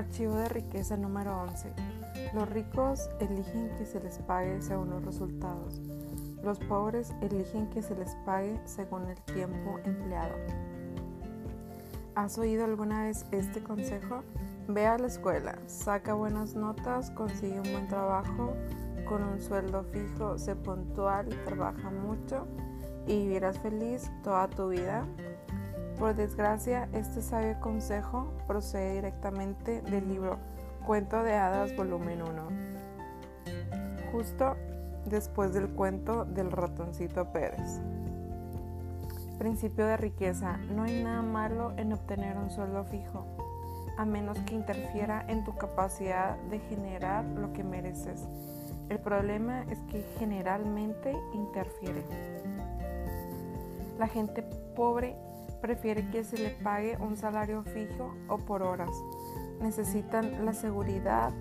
Archivo de riqueza número 11. Los ricos eligen que se les pague según los resultados. Los pobres eligen que se les pague según el tiempo empleado. ¿Has oído alguna vez este consejo? Ve a la escuela, saca buenas notas, consigue un buen trabajo con un sueldo fijo, sé puntual trabaja mucho y vivirás feliz toda tu vida. Por desgracia, este sabio consejo procede directamente del libro Cuento de Hadas volumen 1, justo después del cuento del ratoncito Pérez. Principio de riqueza. No hay nada malo en obtener un sueldo fijo, a menos que interfiera en tu capacidad de generar lo que mereces. El problema es que generalmente interfiere. La gente pobre prefiere que se le pague un salario fijo o por horas. Necesitan la seguridad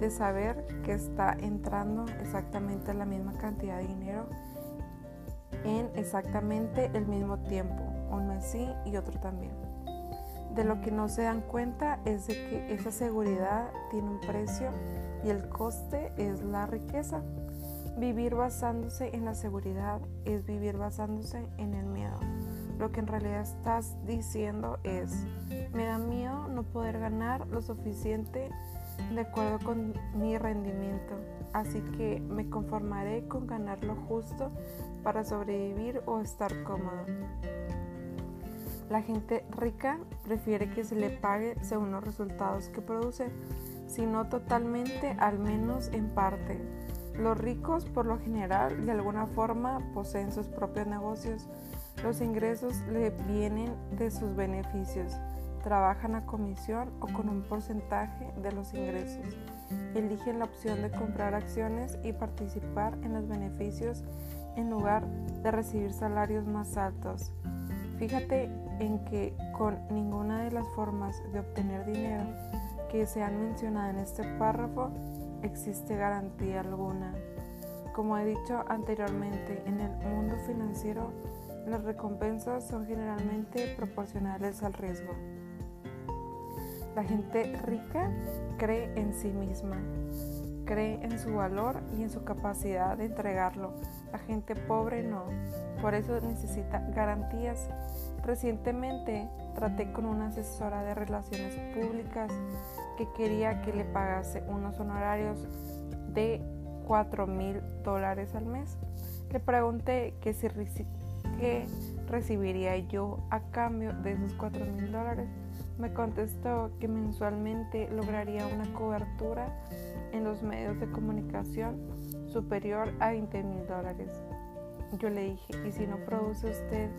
de saber que está entrando exactamente la misma cantidad de dinero en exactamente el mismo tiempo, un mes sí y otro también. De lo que no se dan cuenta es de que esa seguridad tiene un precio y el coste es la riqueza. Vivir basándose en la seguridad es vivir basándose en el miedo. Lo que en realidad estás diciendo es, me da miedo no poder ganar lo suficiente de acuerdo con mi rendimiento, así que me conformaré con ganar lo justo para sobrevivir o estar cómodo. La gente rica prefiere que se le pague según los resultados que produce, si no totalmente, al menos en parte. Los ricos, por lo general, de alguna forma poseen sus propios negocios, los ingresos le vienen de sus beneficios. Trabajan a comisión o con un porcentaje de los ingresos. Eligen la opción de comprar acciones y participar en los beneficios en lugar de recibir salarios más altos. Fíjate en que con ninguna de las formas de obtener dinero que se han mencionado en este párrafo existe garantía alguna. Como he dicho anteriormente, en el mundo financiero las recompensas son generalmente proporcionales al riesgo. La gente rica cree en sí misma, cree en su valor y en su capacidad de entregarlo. La gente pobre no, por eso necesita garantías. Recientemente traté con una asesora de relaciones públicas que quería que le pagase unos honorarios de 4 mil dólares al mes. Le pregunté que si ¿qué recibiría yo a cambio de esos 4 mil dólares? Me contestó que mensualmente lograría una cobertura en los medios de comunicación superior a 20 mil dólares. Yo le dije, ¿y si no produce usted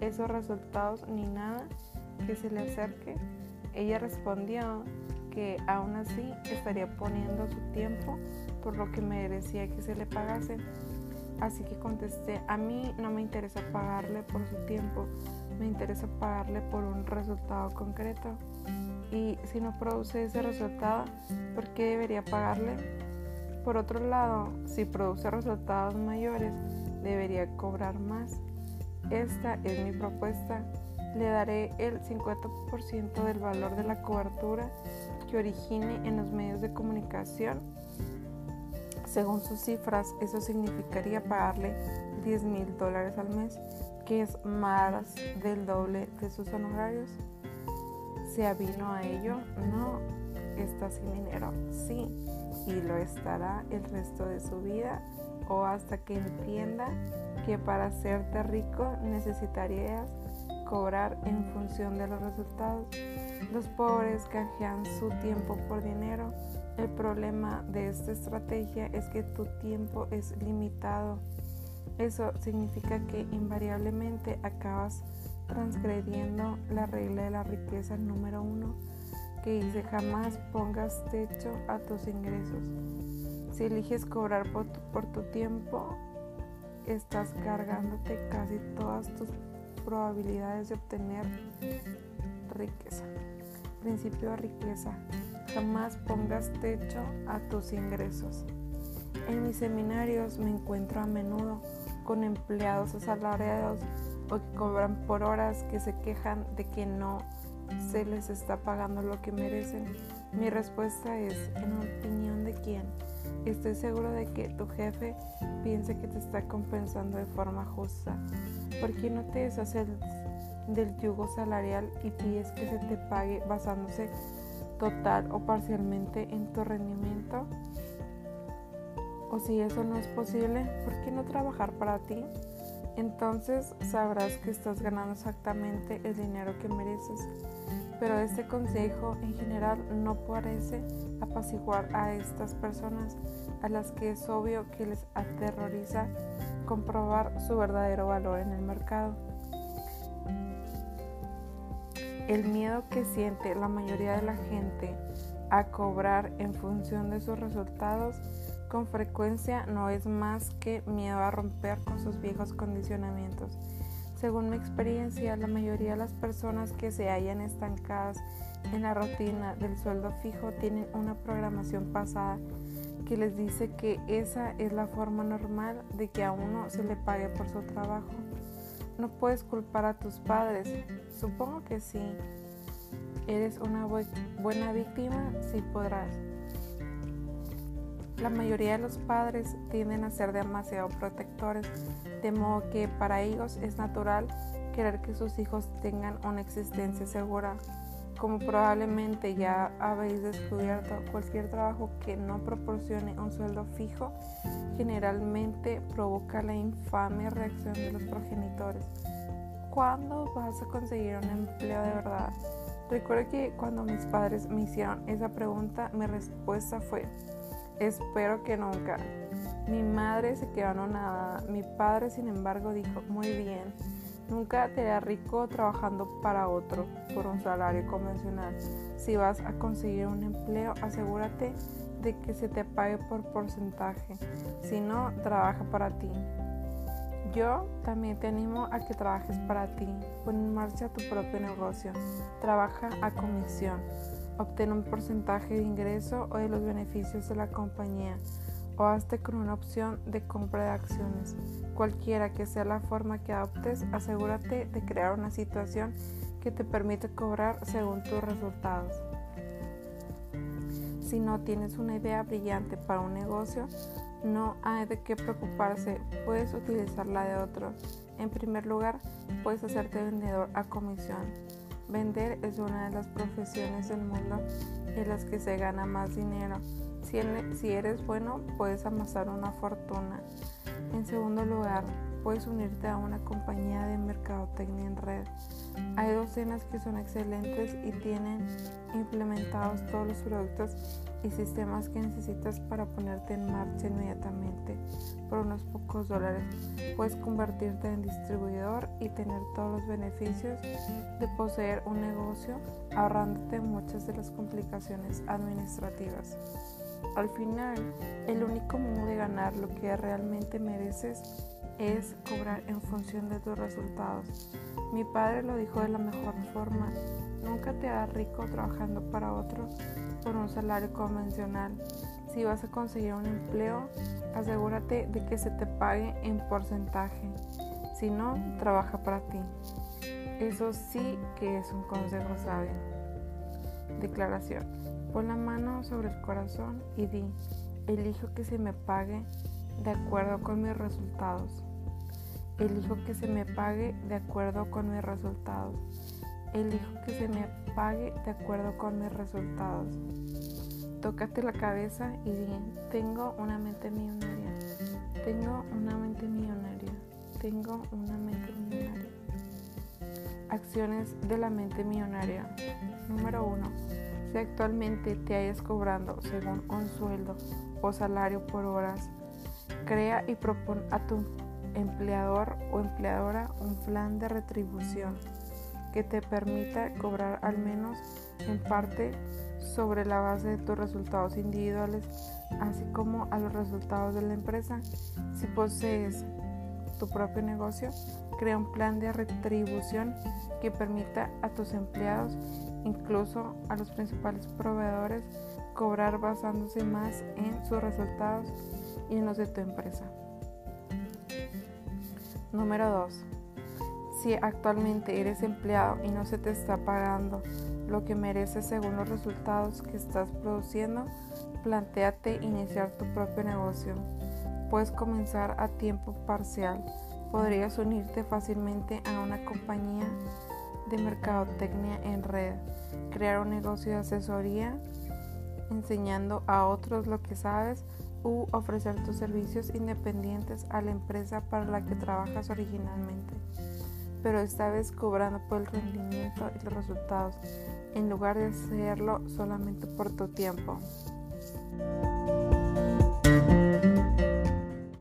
esos resultados ni nada que se le acerque? Ella respondió que aún así estaría poniendo su tiempo por lo que merecía que se le pagase. Así que contesté, a mí no me interesa pagarle por su tiempo, me interesa pagarle por un resultado concreto. Y si no produce ese resultado, ¿por qué debería pagarle? Por otro lado, si produce resultados mayores, debería cobrar más. Esta es mi propuesta. Le daré el 50% del valor de la cobertura que origine en los medios de comunicación según sus cifras, eso significaría pagarle 10 mil dólares al mes, que es más del doble de sus honorarios. ¿Se avino a ello? No, está sin dinero, sí, y lo estará el resto de su vida o hasta que entienda que para hacerte rico necesitarías cobrar en función de los resultados. Los pobres canjean su tiempo por dinero el problema de esta estrategia es que tu tiempo es limitado. Eso significa que invariablemente acabas transgrediendo la regla de la riqueza número uno, que dice jamás pongas techo a tus ingresos. Si eliges cobrar por tu, tiempo, estás cargándote casi todas tus probabilidades de obtener riqueza. Principio de riqueza. Jamás pongas techo a tus ingresos. En mis seminarios me encuentro a menudo con empleados asalariados o que cobran por horas que se quejan de que no se les está pagando lo que merecen? Mi respuesta es, en opinión de quién. Estoy seguro de que tu jefe piense que te está compensando de forma justa. ¿Por qué no te deshaces del yugo salarial y pides que se te pague basándose total o parcialmente en tu rendimiento? O si eso no es posible, ¿por qué no trabajar para ti? Entonces sabrás que estás ganando exactamente el dinero que mereces. Pero este consejo en general no parece apaciguar a estas personas a las que es obvio que les aterroriza comprobar su verdadero valor en el mercado. El miedo que siente la mayoría de la gente a cobrar en función de sus resultados con frecuencia no es más que miedo a romper con sus viejos condicionamientos. Según mi experiencia, la mayoría de las personas que se hallan estancadas en la rutina del sueldo fijo tienen una programación pasada que les dice que esa es la forma normal de que a uno se le pague por su trabajo. No puedes culpar a tus padres. Supongo que sí. Eres una buena víctima, sí podrás. La mayoría de los padres tienden a ser demasiado protectores, de modo que para ellos es natural querer que sus hijos tengan una existencia segura. Como probablemente ya habéis descubierto, cualquier trabajo que no proporcione un sueldo fijo generalmente provoca la infame reacción de los progenitores. ¿Cuándo vas a conseguir un empleo de verdad? Recuerdo que cuando mis padres me hicieron esa pregunta, mi respuesta fue, espero que nunca. Mi madre se quedó anonada, mi padre sin embargo dijo, muy bien, Nunca te harás rico trabajando para otro por un salario convencional. Si vas a conseguir un empleo, asegúrate de que se te pague por porcentaje. Si no, trabaja para ti. Yo también te animo a que trabajes para ti. Pon en marcha tu propio negocio. Trabaja a comisión. Obtén un porcentaje de ingreso o de los beneficios de la compañía o hazte con una opción de compra de acciones. Cualquiera que sea la forma que adoptes, asegúrate de crear una situación que te permite cobrar según tus resultados. Si no tienes una idea brillante para un negocio, no hay de qué preocuparse, puedes utilizar la de otro. En primer lugar, puedes hacerte vendedor a comisión. Vender es una de las profesiones del mundo en las que se gana más dinero si, eres bueno, puedes amasar una fortuna. En segundo lugar, puedes unirte a una compañía de mercadotecnia en red. Hay docenas que son excelentes y tienen implementados todos los productos y sistemas que necesitas para ponerte en marcha inmediatamente por unos pocos dólares. Puedes convertirte en distribuidor y tener todos los beneficios de poseer un negocio ahorrándote muchas de las complicaciones administrativas. Al final, el único modo de ganar lo que realmente mereces es cobrar en función de tus resultados. Mi padre lo dijo de la mejor forma. Nunca te harás rico trabajando para otro por un salario convencional. Si vas a conseguir un empleo, asegúrate de que se te pague en porcentaje. Si no, trabaja para ti. Eso sí que es un consejo sabio. Declaración. Pon la mano sobre el corazón y di, elijo que se me pague de acuerdo con mis resultados. Elijo que se me pague de acuerdo con mis resultados. Elijo que se me pague de acuerdo con mis resultados. Tócate la cabeza y di, tengo una mente millonaria. Tengo una mente millonaria. Tengo una mente millonaria. Acciones de la mente millonaria. Número 1 si actualmente te hayas cobrando según un sueldo o salario por horas, crea y propon a tu empleador o empleadora un plan de retribución que te permita cobrar al menos en parte sobre la base de tus resultados individuales, así como a los resultados de la empresa. Si posees tu propio negocio, crea un plan de retribución que permita a tus empleados incluso a los principales proveedores, cobrar basándose más en sus resultados y en los de tu empresa. Número 2. Si actualmente eres empleado y no se te está pagando lo que mereces según los resultados que estás produciendo, planteate iniciar tu propio negocio. Puedes comenzar a tiempo parcial. Podrías unirte fácilmente a una compañía de mercadotecnia en red, crear un negocio de asesoría enseñando a otros lo que sabes u ofrecer tus servicios independientes a la empresa para la que trabajas originalmente, pero esta vez cobrando por el rendimiento y los resultados, en lugar de hacerlo solamente por tu tiempo.